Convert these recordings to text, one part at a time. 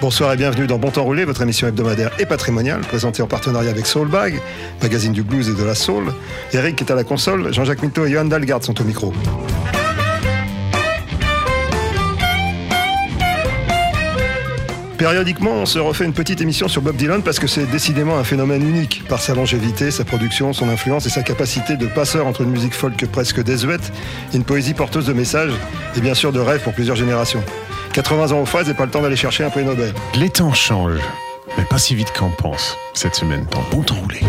Bonsoir et bienvenue dans Bon Temps Roulé, votre émission hebdomadaire et patrimoniale, présentée en partenariat avec Soulbag, magazine du blues et de la soul. Eric est à la console, Jean-Jacques Mitteau et Johan Dalgarde sont au micro. Périodiquement, on se refait une petite émission sur Bob Dylan parce que c'est décidément un phénomène unique par sa longévité, sa production, son influence et sa capacité de passeur entre une musique folk presque désuète une poésie porteuse de messages et bien sûr de rêves pour plusieurs générations. 80 ans aux phases et pas le temps d'aller chercher un prix Nobel. Les temps changent, mais pas si vite qu'on pense. Cette semaine, dans Bon Temps Roulé.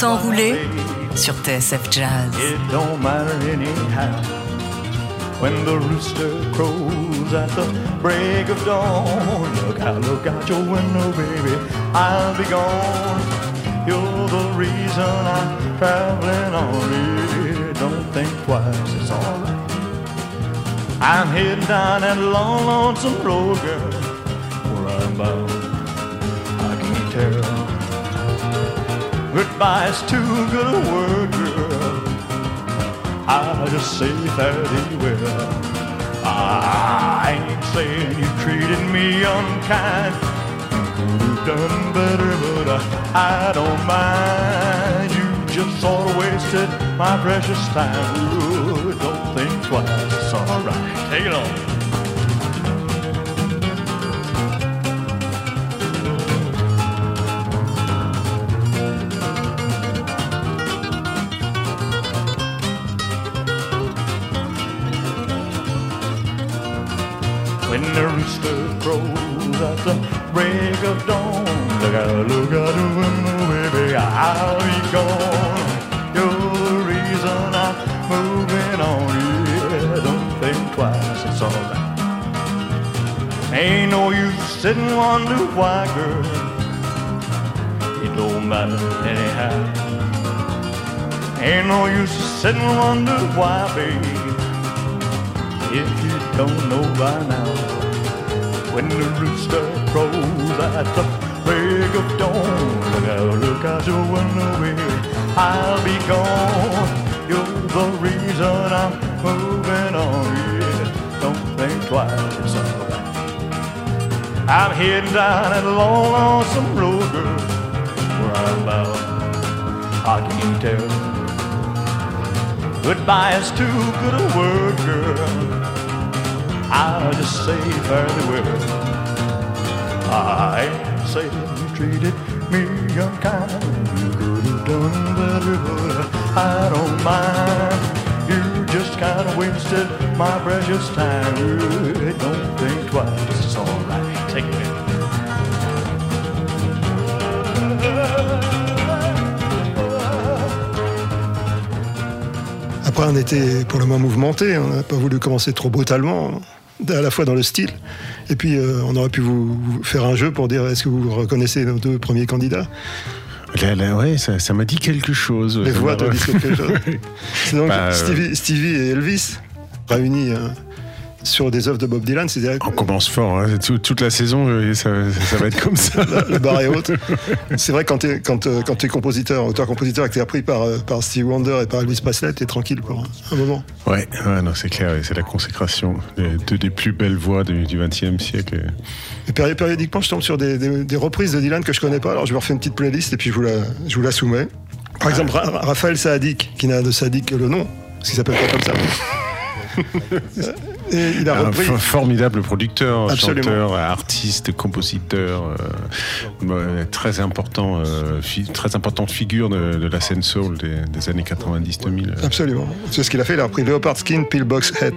Bon temps sur TSF Jazz. It don't matter anyhow. When the rooster crows at the break of dawn, look out, look out your window, baby. I'll be gone. You're the reason I'm traveling on. Yeah, don't think twice, it's alright. I'm heading down that long, lonesome road, girl. Where I'm bound, I can't tell. Goodbye's too good a word, girl. I'll just say fairly well. I ain't saying you treated me unkind. You could have done better, but I, I don't mind. You just sort of wasted my precious time. Ooh, don't think twice, it's alright. Take it on. Crows at the break of dawn. Look out, look out the window, baby, I'll be gone. You're the reason I'm moving on. Yeah, don't think twice, it's alright. Ain't no use sitting wonder why, girl. It don't matter anyhow. Ain't no use sitting wonder why, baby if you don't know by now. When the rooster crows at the break of dawn, out, look out your window, baby, I'll be gone. You're the reason I'm moving on, yeah. Don't think twice, it's alright. I'm heading down that long, lonesome road, girl, where I'm bound. I can't tell. Goodbye is too good a word, girl. I'll just say fairly well. I saying you treated me unkind. You could have done better, but I don't mind. You just kind of wasted my precious time. Don't think twice, it's alright. Take it. Après un été pour le moins mouvementé, on n'a pas voulu commencer trop brutalement, à la fois dans le style, et puis euh, on aurait pu vous, vous faire un jeu pour dire est-ce que vous reconnaissez nos deux premiers candidats? Là, là, ouais, ça ça m'a dit quelque chose. Les voix te disent quelque chose. C'est donc Bah, euh, Stevie, Stevie et Elvis réunis euh, sur des œuvres de Bob Dylan, c'est-à-dire On commence fort, hein. Tout- toute la saison, ça, ça va être comme ça. le bar est haute. C'est vrai quand tu es, quand, euh, quand compositeur, auteur-compositeur, et que tu es appris par, euh, par Stevie Wonder et par Elvis Presley, tu es tranquille pour un, un moment. Ouais, ouais, non, c'est clair, c'est la consécration de deux des plus belles voix du XXe siècle. Et péri- périodiquement, je tombe sur des, des- des reprises de Dylan que je connais pas, alors je vous refais une petite playlist et puis je vous la, je vous la soumets. Par exemple, Ra- Ra- Raphaël Saadik, qui n'a de Saadik que le nom, parce qu'il s'appelle pas comme ça. Et il a Un repris. formidable producteur, Absolument. chanteur, artiste, compositeur, euh, très important, euh, très importante figure de, de la scène soul des, des années 90-2000. Absolument. C'est ce qu'il a fait. Il a repris Leopard Skin, Pillbox Head.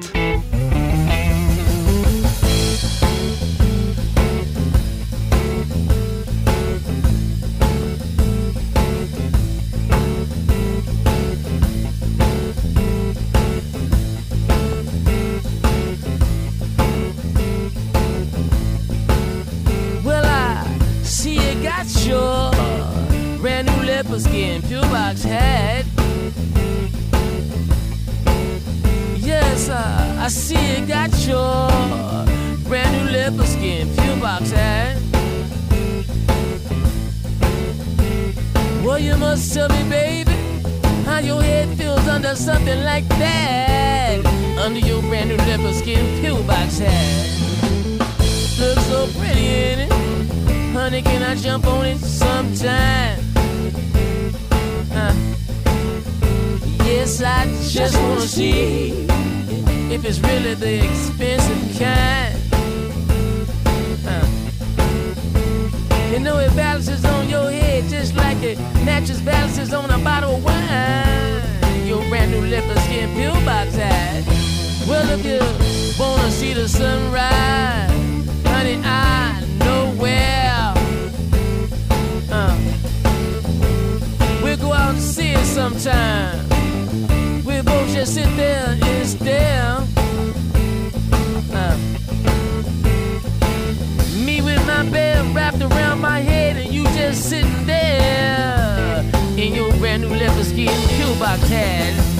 Leopard skin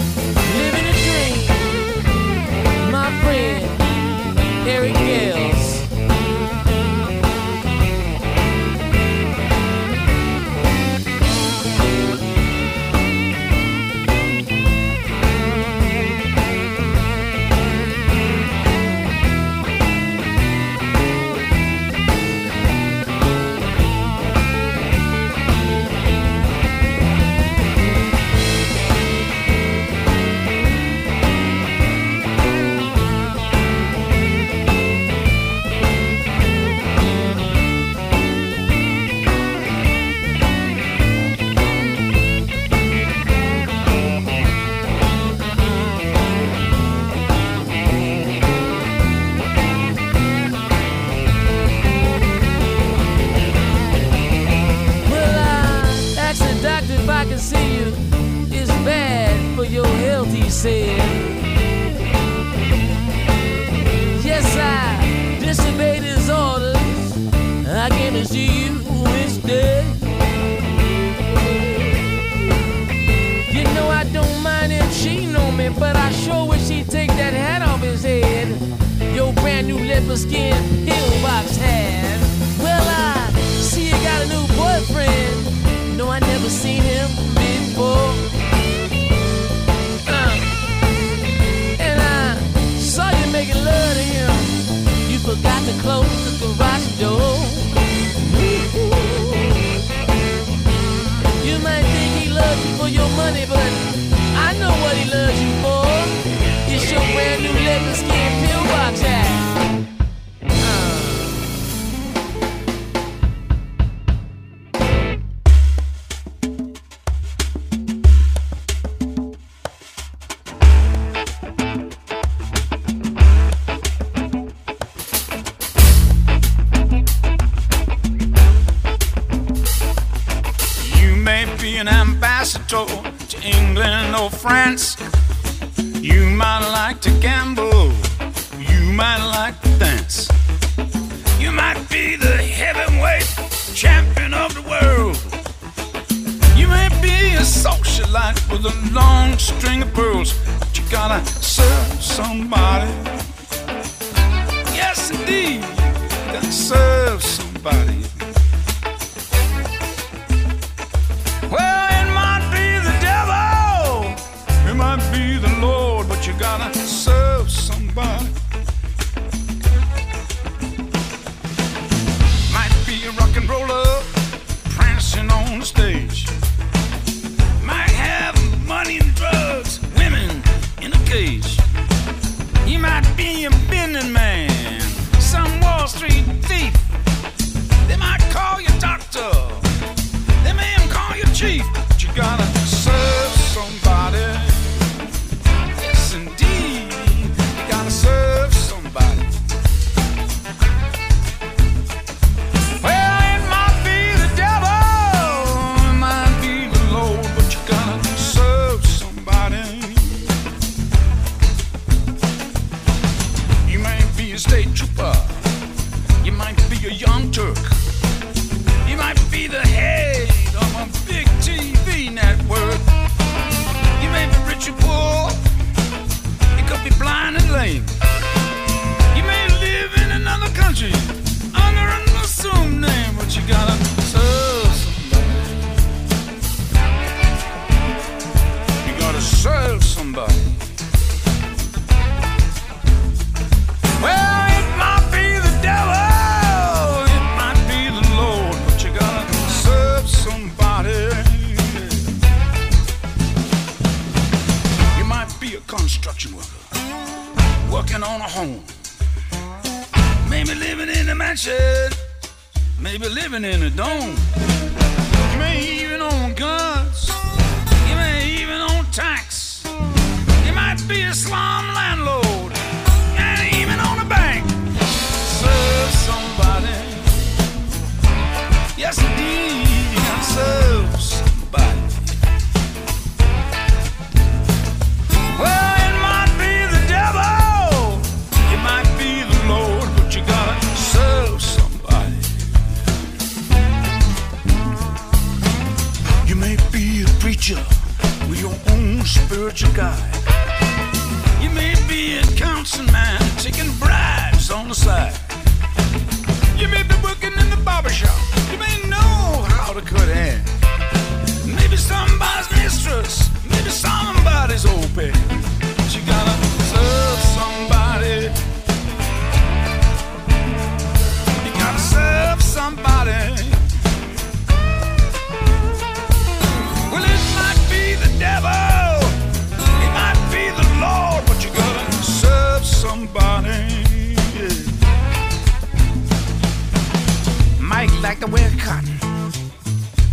to wear cotton.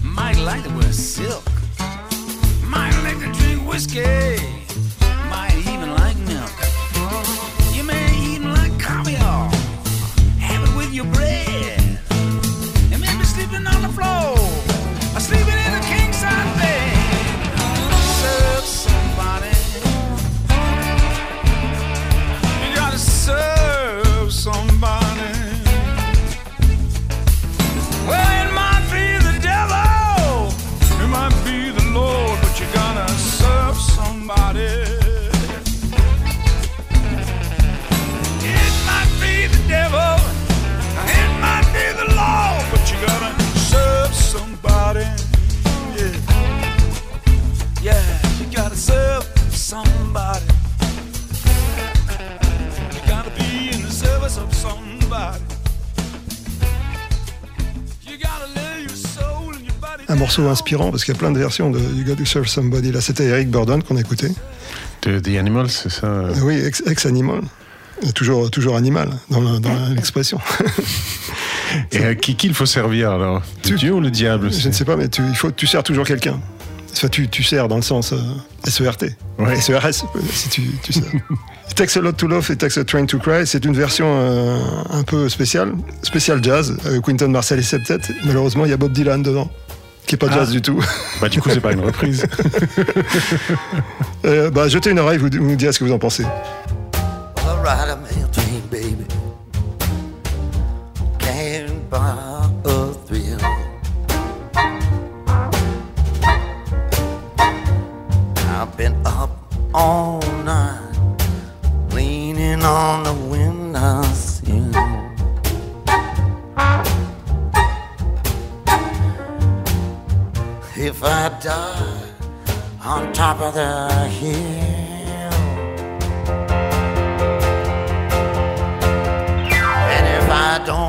Might like to wear silk. Might like to drink whiskey. Morceau inspirant parce qu'il y a plein de versions de You Got to Serve Somebody. Là, c'était Eric Burdon qu'on a écouté. De The Animals, c'est ça euh, Oui, ex- ex-animal. Toujours, toujours animal dans dans l'expression. Et à qui qu'il faut servir alors? Tu- Dieu ou le diable Je ne sais pas, mais tu, il faut, tu sers toujours quelqu'un. Enfin, tu, tu sers dans le sens euh, SERT. Ouais. SERS, euh, si tu, tu sers. Takes a Lot to Love et Takes a Train to Cry, c'est une version euh, un peu spéciale, spéciale jazz, avec Quinton Marcel et Septet. Malheureusement, il y a Bob Dylan dedans, qui est pas jazz Ah. du tout. Bah du coup, c'est pas une reprise. Euh, bah, jetez une oreille, vous, vous nous direz ce que vous en pensez. All night, leaning on the. If I die on top of the hill. And if I don't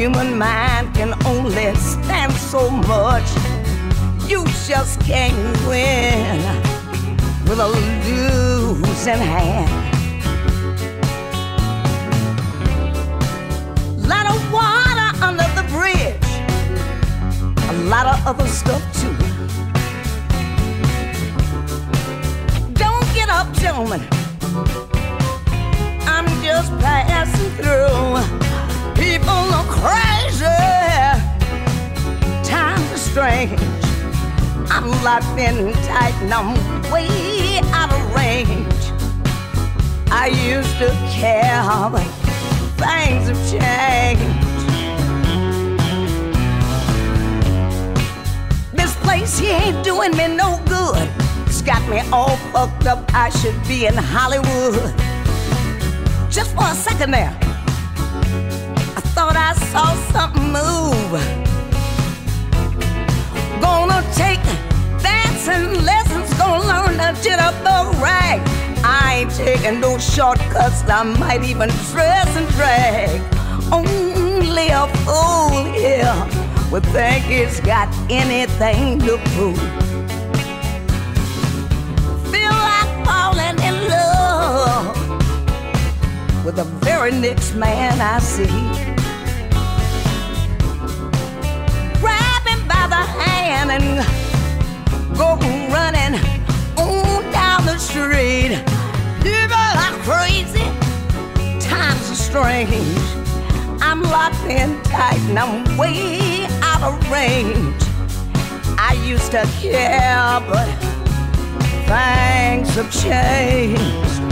Human mind can only stand so much. You just can't win with a losing hand. Lot of water under the bridge, a lot of other stuff too. Don't get up, gentlemen. I'm just passing through. People are crazy. Times are strange. I'm locked in tight and I'm way out of range. I used to care, but things have changed. This place here ain't doing me no good. It's got me all fucked up. I should be in Hollywood. Just for a second there, saw something move. Gonna take dancing lessons, gonna learn to jitter the rag. I ain't taking no shortcuts, I might even dress and drag. Only a fool here would think it's got anything to prove. Feel like falling in love with the very next man I see. And go running on down the street. People are crazy, times are strange. I'm locked in tight and I'm way out of range. I used to care, but things have changed.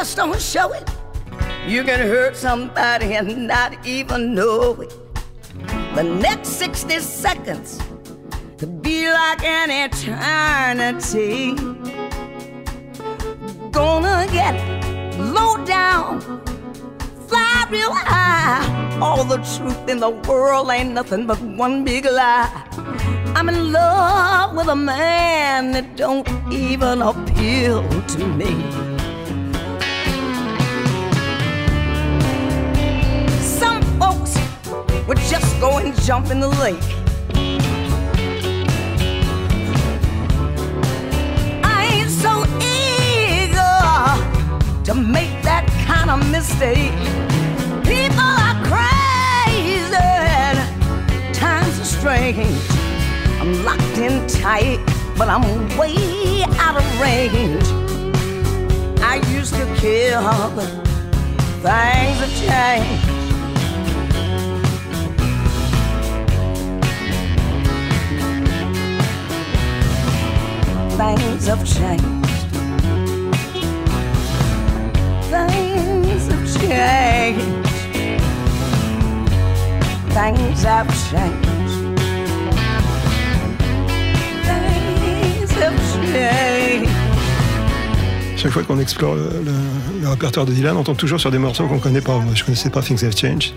Just don't show it. You can hurt somebody and not even know it. The next 60 seconds could be like an eternity. Gonna get low down, fly real high all the truth in the world ain't nothing but one big lie. I'm in love with a man that don't even appeal to me. Would just go and jump in the lake. I ain't so eager to make that kind of mistake. People are crazy, times are strange. I'm locked in tight, but I'm way out of range. I used to care, but things have changed. Things have changed. Things have changed. Things have changed. Things have changed. Chaque fois qu'on explore le, le- le répertoire de Dylan, on tombe toujours sur des morceaux qu'on connaît pas. Moi, je connaissais pas Things Have Changed.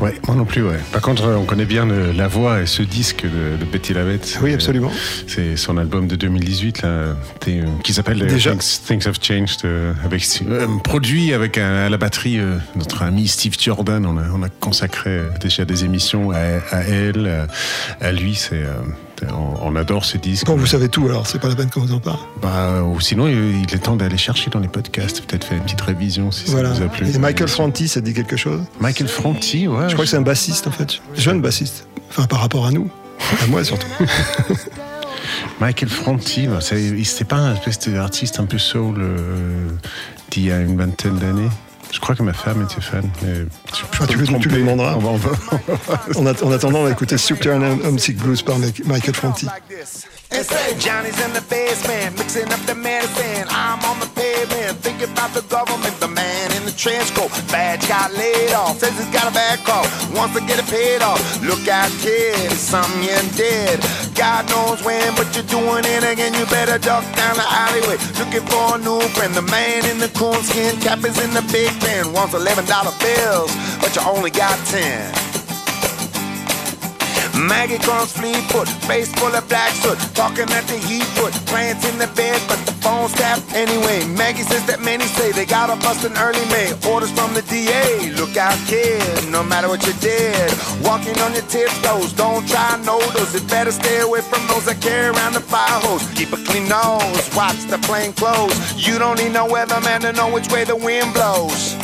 Ouais, moi non plus, ouais. Par contre, on connaît bien le- la voix et ce disque de, de Betty Lavette. Oui, absolument. C'est son album de 2018, là, t'es, euh, qui s'appelle euh. Things, Things Have Changed, euh, avec, euh, produit avec un- à la batterie euh, notre ami Steve Jordan. On a, on a consacré déjà des émissions à, à elle, à, à lui. C'est, euh, on, on adore ce disque. Bon, vous savez tout, alors c'est pas la peine qu'on vous en parle. Bah, ou sinon, il il est temps d'aller chercher dans les podcasts, peut-être faire une petite révision si Voilà. ça vous a plu. Et Michael Franti, ça dit quelque chose Michael Franti, ouais. Je crois que c'est un bassiste en fait, jeune bassiste. Enfin, par rapport à nous, à moi surtout. Michael Franti, bah, c'est pas un espèce d'artiste un peu soul euh, d'il y a une vingtaine d'années. Je crois que ma femme était fan. Mais je Ah, tu, me tu le demanderas. On va- on va- En, att- en attendant, on va écouter Super Homesick Blues par Michael Franti. And say Johnny's in the basement, mixing up the medicine. I'm on the pavement, thinking about the government. The man in the trench coat, badge got laid off. Says he's got a bad call, wants to get it paid off. Look out, kid, it's something you did. God knows when, but you're doing it again. You better duck down the alleyway, looking for a new friend. The man in the coonskin cap is in the big pen. Wants eleven dollar bills, but you only got ten. Maggie comes Fleetfoot, face full of black soot, talking at the heat foot, plants in the bed, but the phone's tapped anyway. Maggie says that many say they got a bust in early May. Orders from the DA, look out, kid, no matter what you did. Walking on your tiptoes, don't try noodles. You better stay away from those that carry around the fire hose. Keep a clean nose, watch the plane close. You don't need no weatherman to know which way the wind blows.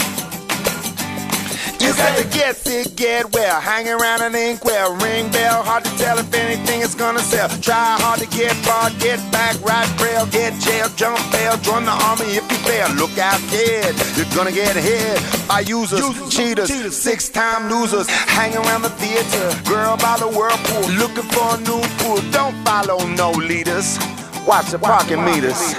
You got to get sick, get well, hang around an inkwell, ring bell, hard to tell if anything is gonna sell. Try hard to get barred, get back, right trail, get jail, jump bail, join the army if you fail. Look out, kid, you're gonna get hit by users, cheaters, six-time losers. Hang around the theater, girl by the whirlpool, looking for a new pool. Don't follow no leaders, watch the parking meters.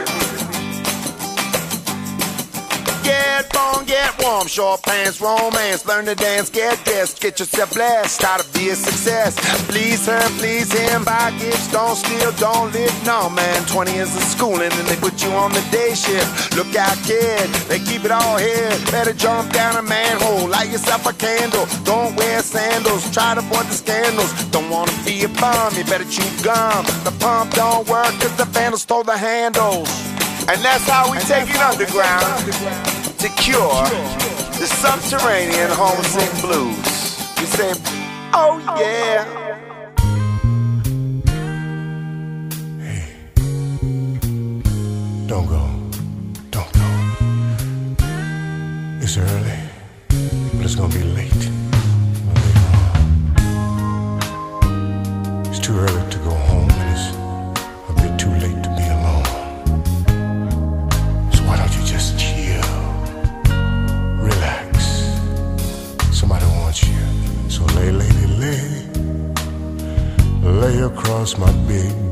Get born, get warm, short pants, romance, learn to dance, get this, get yourself blessed, try to be a success. Please her, please him, buy gifts, don't steal, don't live, no man. 20 years of schooling and they put you on the day shift. Look out, kid, they keep it all here. Better jump down a manhole, light yourself a candle. Don't wear sandals, try to avoid the scandals. Don't wanna be a bum, you better chew gum. The pump don't work cause the vandal stole the handles. And that's how we take it underground to cure the subterranean homesick blues. We say, oh yeah. Don't go. Don't go. It's early, but it's gonna be late. It's too early to go home, across my big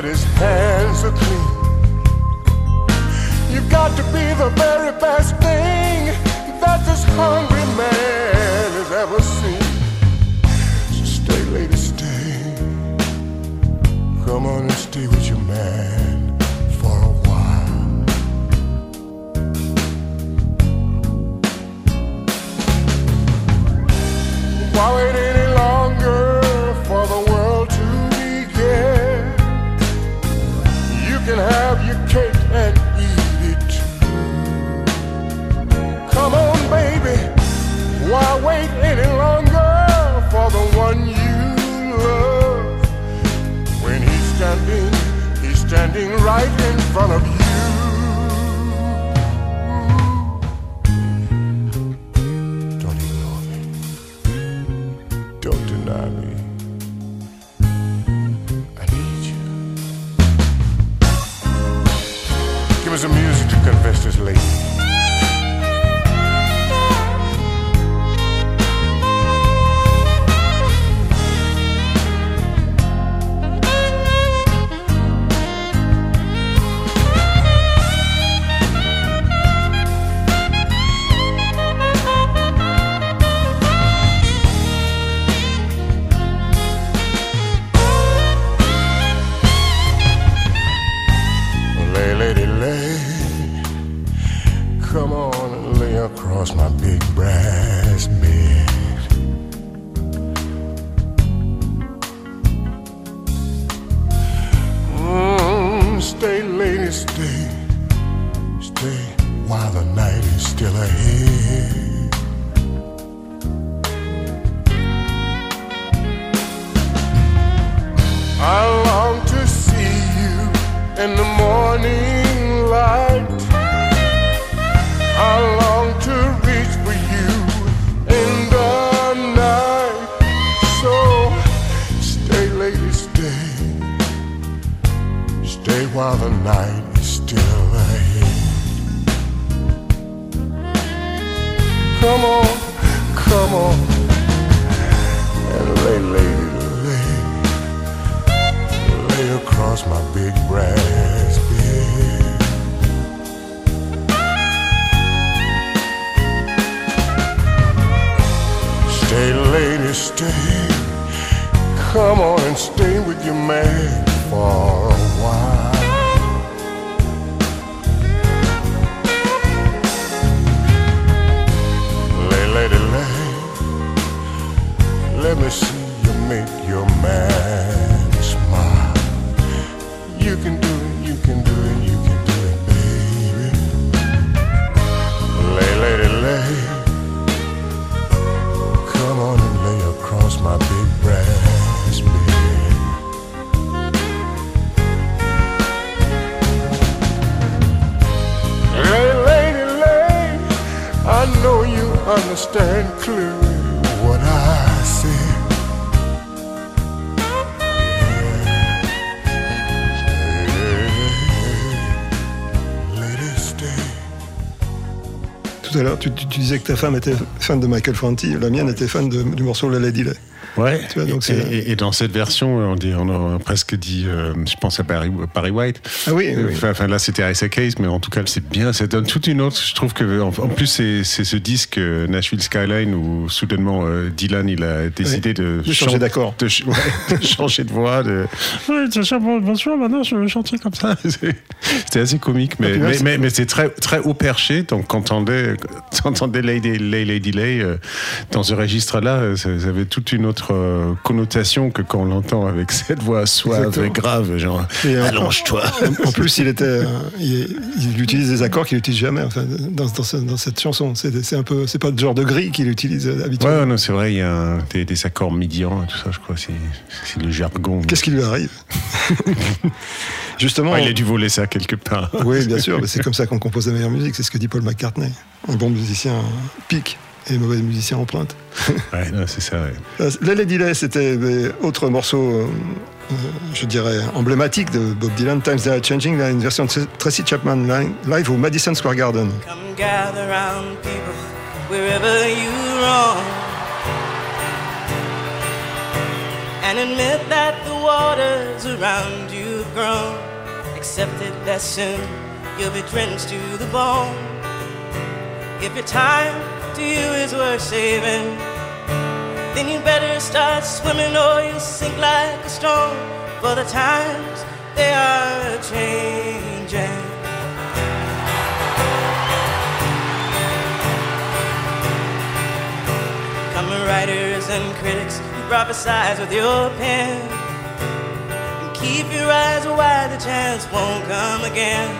but his hands are clean. You've got to be the very best thing that this hungry man has ever seen. So stay, lady, stay. Come on and stay with your man for a while. Why wait Why wait any longer for the one you love? When he's standing, he's standing right in front of you. Don't ignore me. Don't deny me. I need you. Give us some music to confess this lady. Stay. Stay while the night is still ahead. I long to see you in the morning light. I long to reach for you in the night. So stay, lady, stay. Stay while the night Come on, come on, and lay, lady, lay lay across my big brass bed. Stay, lady, stay. Come on and stay with your man for a while. Let tu, tu- tu disais que ta femme était fan de Michael Franti, la mienne était fan de- du morceau La Lady Lay. Ouais. Tu vois, donc et, c'est- et- et dans cette version, on, dit, on a presque dit, euh, je pense à Barry, Barry White. Ah oui, oui, oui. Enfin, enfin, là, c'était Isaac Hayes, mais en tout cas, c'est bien. Ça donne toute une autre. Je trouve que, en, en plus, c'est ce disque euh, Nashville Skyline où soudainement euh, Dylan, il a décidé de, De changer chan- d'accord. de, ch- ouais, de changer de voix. De... Ouais, c'est ça, bon, bonsoir, maintenant je vais chanter comme ça. C'était assez comique, mais, Ah, mais, mais c'est très, très haut perché. Donc, quand on entendait, quand on entendait Lady Lay, Lady Lay euh, dans ce registre-là, euh, ça, ça avait toute une autre euh, connotation que quand on l'entend avec cette voix suave et grave, genre Et, allonge-toi. En, plus, il était, il, il utilise des accords qu'il n'utilise jamais enfin, dans, dans ce- dans cette chanson. C'est un peu, c'est pas le genre de gris qu'il utilise habituellement. ouais, non, c'est vrai, il y a un- des, des accords médians et tout ça, je crois, c'est le jargon. Qu'est-ce qui lui arrive? Justement. Ouais, il a dû voler ça quelque part. Oui, bien sûr, mais c'est comme ça qu'on compose la meilleure musique. C'est ce que dit Paul McCartney. Un bon musicien pique et un mauvais musicien emprunte. Ouais, non, c'est ça, ouais. Euh, Les Lady Day, c'était euh, autre morceau, euh, je dirais, emblématique de Bob Dylan, Times They Are Changing, là, une version de Tracy Chapman li- live au Madison Square Garden. Come gather round people wherever you roam and admit that the waters around you have grown. Accept it that soon you'll be drenched to the bone. If your time to you is worth saving, then you better start swimming or you'll sink like a stone. For the times they are changing. Come writers and critics who prophesize with your pen. Keep your eyes wide, the chance won't come again.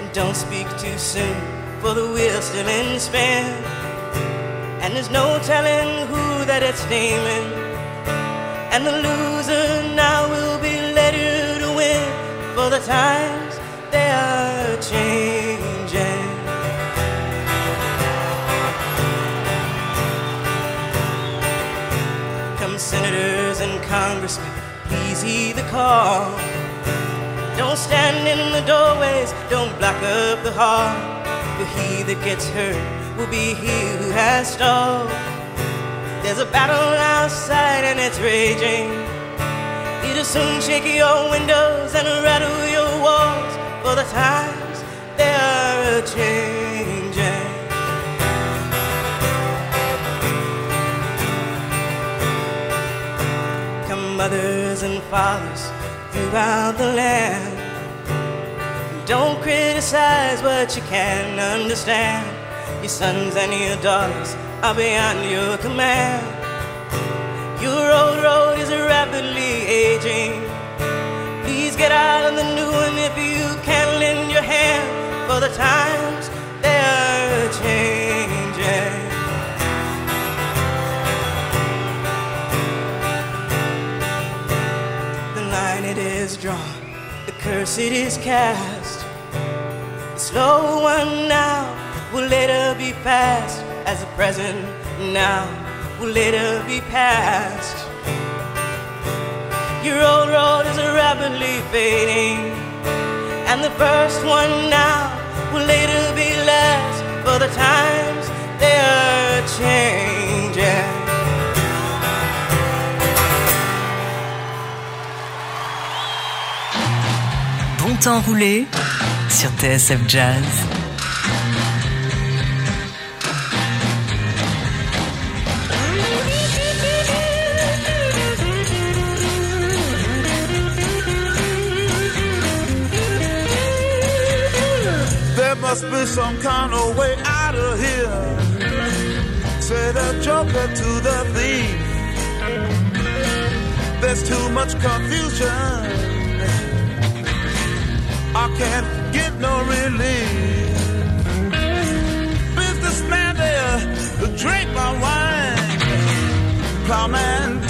And don't speak too soon, for the wheel's still in spin. And there's no telling who that it's naming. And the loser now will be later to win. For the times they are changing. Come senators and congressmen, the call. Don't stand in the doorways, don't block up the hall. For he that gets hurt will be he who has stalled. There's a battle outside and it's raging. It'll soon shake your windows and rattle your walls. For the times they are changing. Mothers and fathers throughout the land. Don't criticize what you can't understand. Your sons and your daughters are beyond your command. Your old road is rapidly aging. Please get out on the new one if you can lend your hand. For the times they are changing. Curse it is cast. The slow one now will later be past, as the present now will later be past. Your old road is rapidly fading, and the first one now will later be last. For the times they are changing. Temps roulé sur TSF Jazz. There must be some kind of way out of here. Say the joker to the thief. There's too much confusion. Can't get no relief. Businessman there drink my wine. Plowman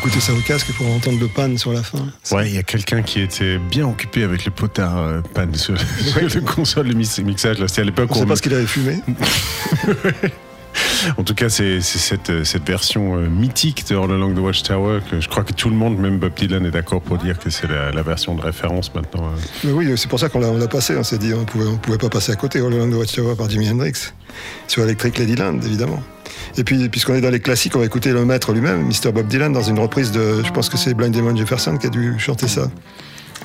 écouter ça au casque pour entendre le pan sur la fin. Ouais, il y a quelqu'un qui était bien occupé avec le potard euh, pan sur, sur le console de mix- mixage. C'était à l'époque On sait pas ce qu'il avait fumé. En tout cas, c'est c'est cette, euh, cette version euh, mythique de All Along the Watchtower que je crois que tout le monde, même Bob Dylan, est d'accord pour dire que c'est la, la version de référence maintenant. euh. Mais oui, c'est pour ça qu'on l'a, l'a passé. On s'est dit, on pouvait, on pouvait pas passer à côté. All Along the Watchtower par Jimi Hendrix sur Electric Ladyland, évidemment. Et puis, puisqu'on est dans les classiques, on va écouter le maître lui-même, Mr. Bob Dylan, dans une reprise de, je pense que c'est Blind Demon Jefferson qui a dû chanter ça.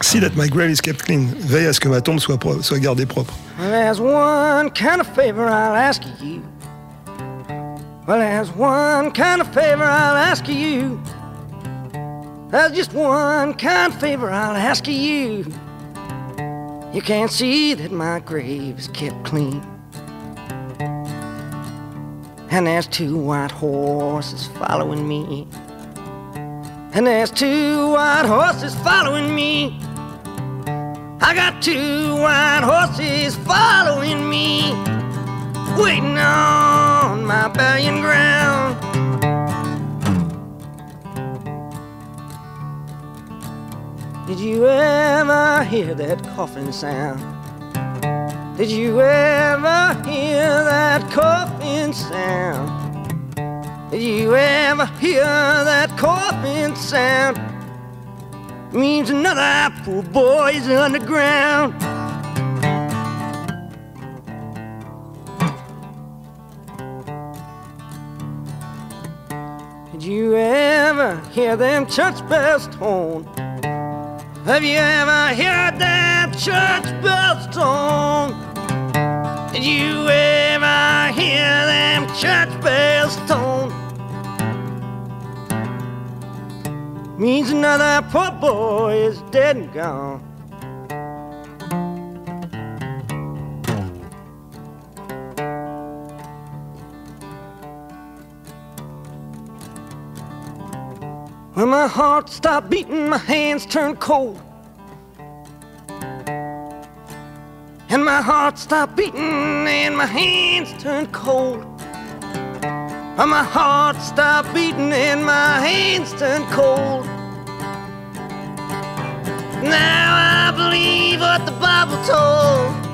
See that my grave is kept clean. Veille à ce que ma tombe soit, soit gardée propre. Well, there's one kind of favor I'll ask you. Well, there's one kind of favor I'll ask you. There's just one kind of favor I'll ask of you. You can't see that my grave is kept clean. And there's two white horses following me. And there's two white horses following me. I got two white horses following me, waiting on my burying ground. Did you ever hear that coughing sound? Did you ever hear that coughing sound? Did you ever hear that coughing sound? means another poor boy's underground. Did you ever hear them church bells tone? Have you ever heard that church bells tone? Did you ever hear them church bells tone? means another poor boy is dead and gone. My heart stopped beating, my hands turned cold. And my heart stopped beating, and my hands turned cold. And my heart stopped beating and my hands turned cold. Now I believe what the Bible told.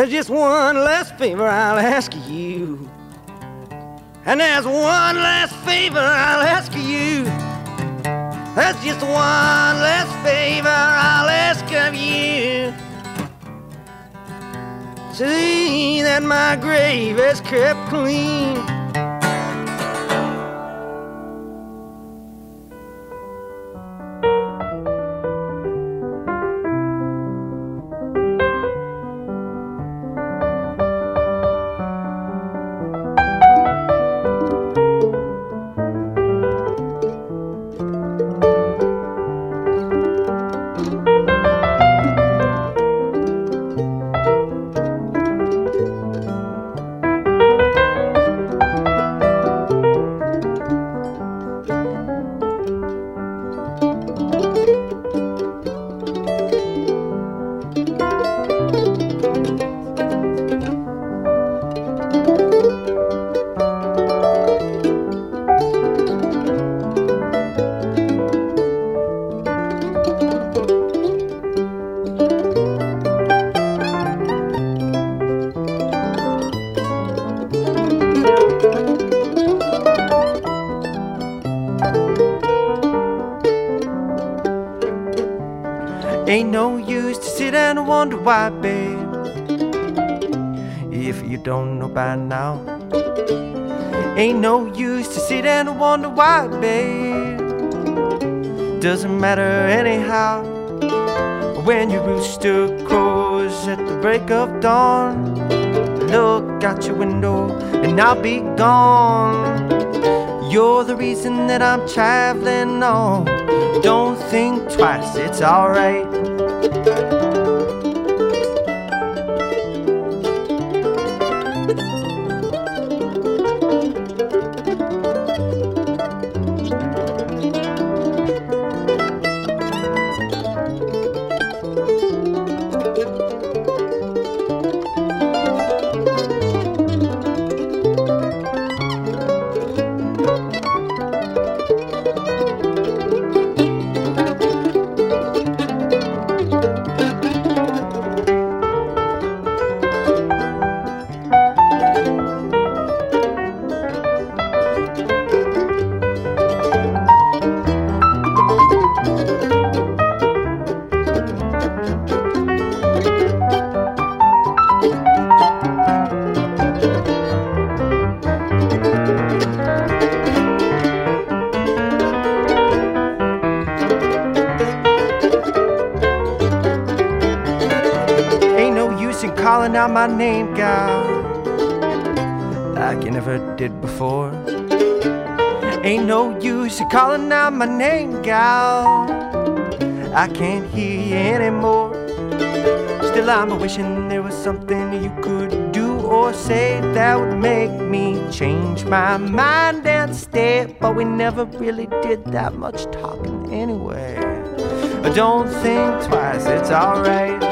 There's just one last favor I'll ask you. And there's one last favor I'll ask you. There's just one last favor I'll ask of you. See that my grave is kept clean. By now, ain't no use to sit and wonder why, babe. Doesn't matter anyhow. When your rooster crows at the break of dawn, look out your window and I'll be gone. You're the reason that I'm traveling on. Don't think twice, it's alright. My name, gal, like you never did before. Ain't no use you calling out my name, gal. I can't hear you anymore. Still, I'm wishing there was something you could do or say that would make me change my mind and stay. But we never really did that much talking anyway. Don't think twice, it's alright.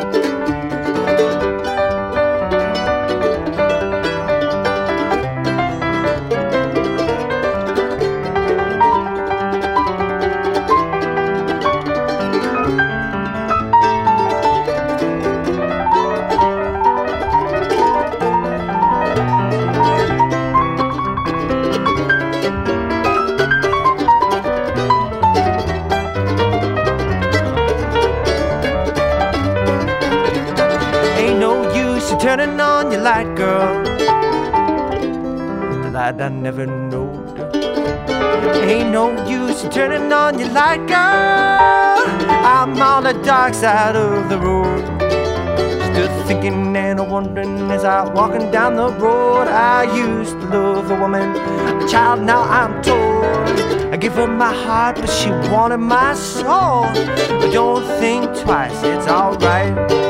Light, girl. I'm on the dark side of the road. Still thinking and wondering as I walking down the road. I used to love a woman, a child. Now I'm told. I give her my heart, but she wanted my soul. But don't think twice, it's alright.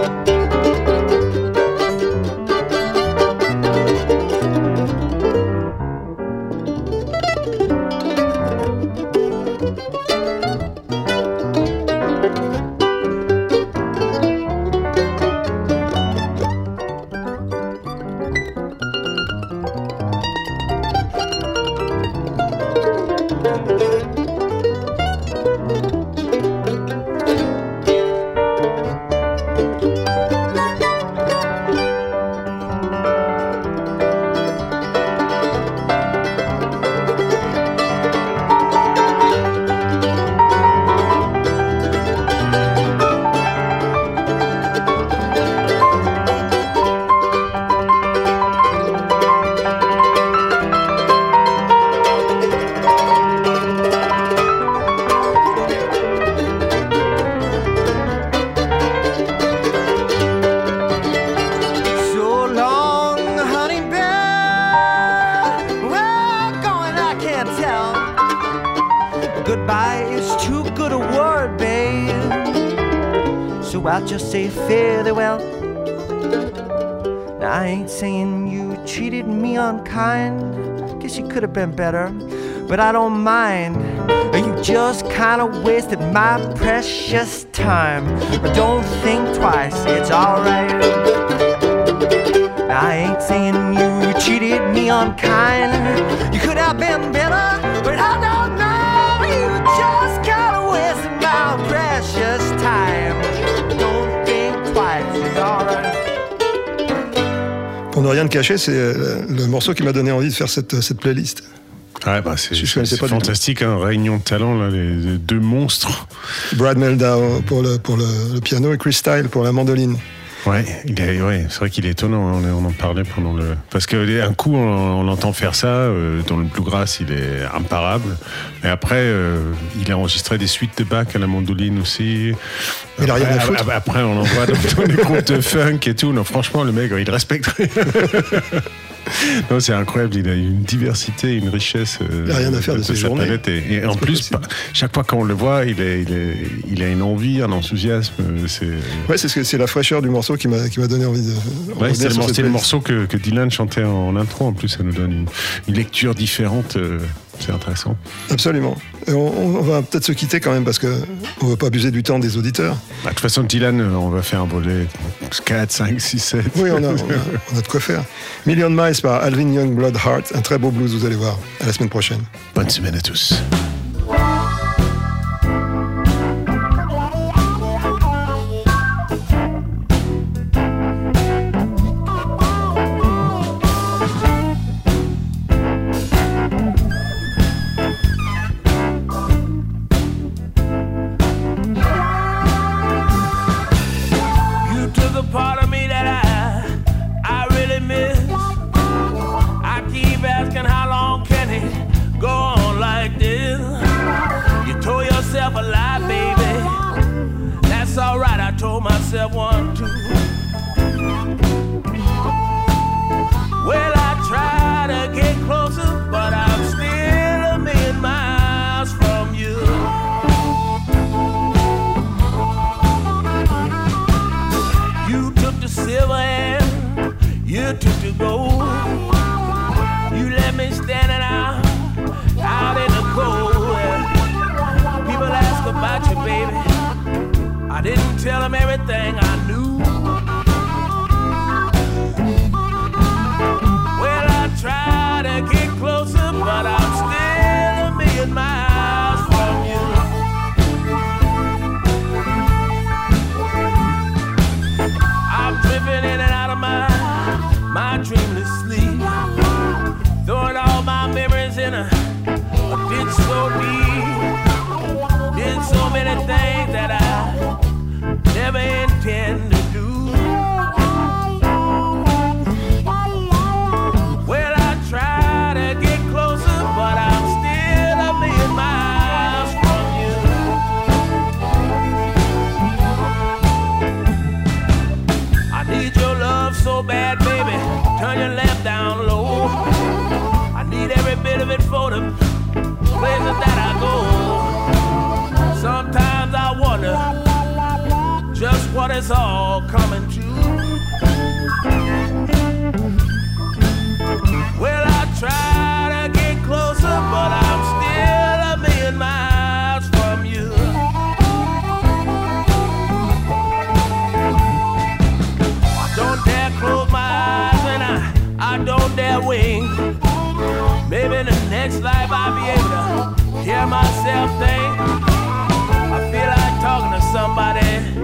Been better, but I don't mind. You just kinda wasted my precious time. But don't think twice, it's alright. I ain't saying you cheated me unkind. You could have been better, but I don't ne rien te cacher, c'est euh, le morceau qui m'a donné envie de faire cette, cette playlist. Ouais, bah c'est fantastique, hein, réunion de talent, là, les, les deux monstres. Brad Meldau pour le, pour le, le piano et Chris Style pour la mandoline. Ouais, il est, ouais, c'est vrai qu'il est étonnant. hein, On, en parlait pendant le. Parce qu'un coup, on, on entend faire ça. euh, dans le bluegrass, il est imparable. Mais après, euh, il a enregistré des suites de Bach à la mandoline aussi. Il a rien à Après- foutre. Après, après, on en voit dans, dans les groupes de funk et tout. Non, franchement, le mec, il respecte. non, c'est incroyable. Il a une diversité, une richesse. euh, a rien à faire de ses sa journées. Et, et en plus, pas- chaque fois qu'on le voit, il, est, il, est, il a une envie, un enthousiasme. euh, C'est. Ouais, c'est ce que- c'est la fraîcheur du morceau qui m'a qui m'a donné envie de. Ouais, c'est le, morceau que, que Dylan chantait en intro. En plus, ça nous donne une, une lecture différente. euh, c'est intéressant. Absolument. Et on, on va peut-être se quitter quand même parce que on veut pas abuser du temps des auditeurs. Bah, De toute façon, Dylan, euh, on va faire un volet 4, 5, 6, 7. Oui, on a, on a, on a de quoi faire. Million Miles par Alvin Young Bloodheart, un très beau blues, vous allez voir. À la semaine prochaine. Bonne semaine à tous. You took the silver and you took the gold. it's all coming true. Well, I try to get closer, but I'm still a million miles from you. I don't dare close my eyes, and I, I don't dare wink. Maybe in the next life I'll be able to hear myself think. I feel like talking to somebody.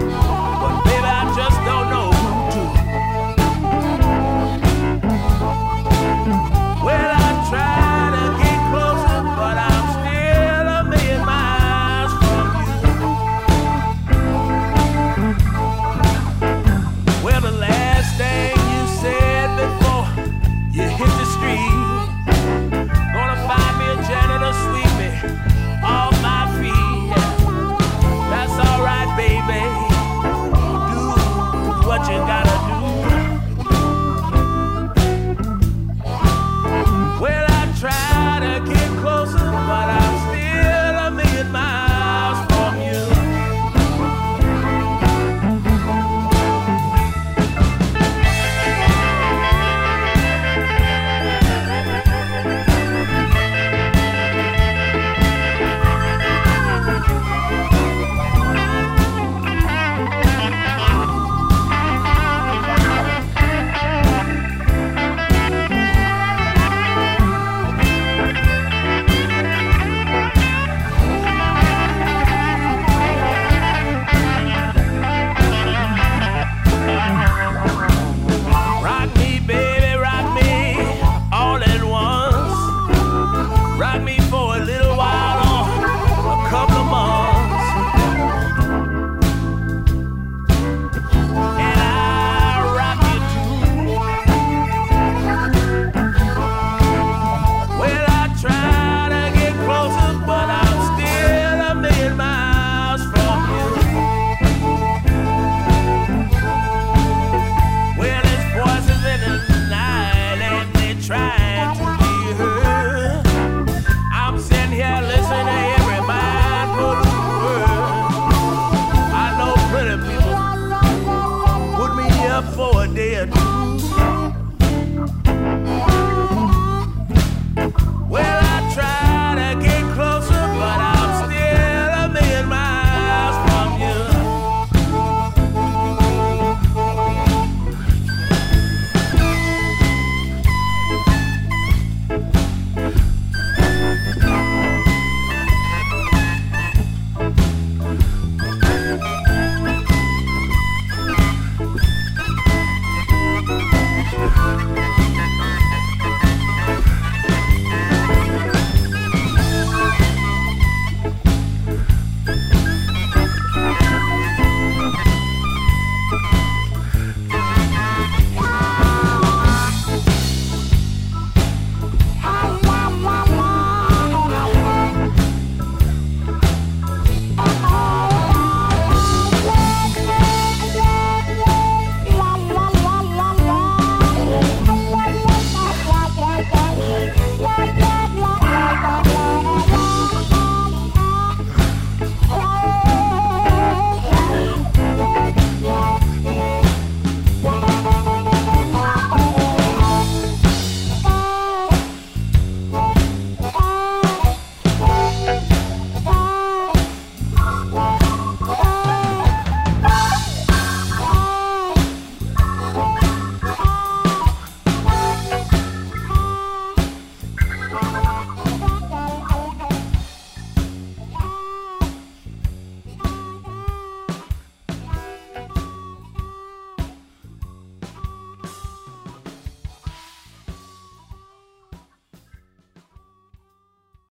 for a day or two.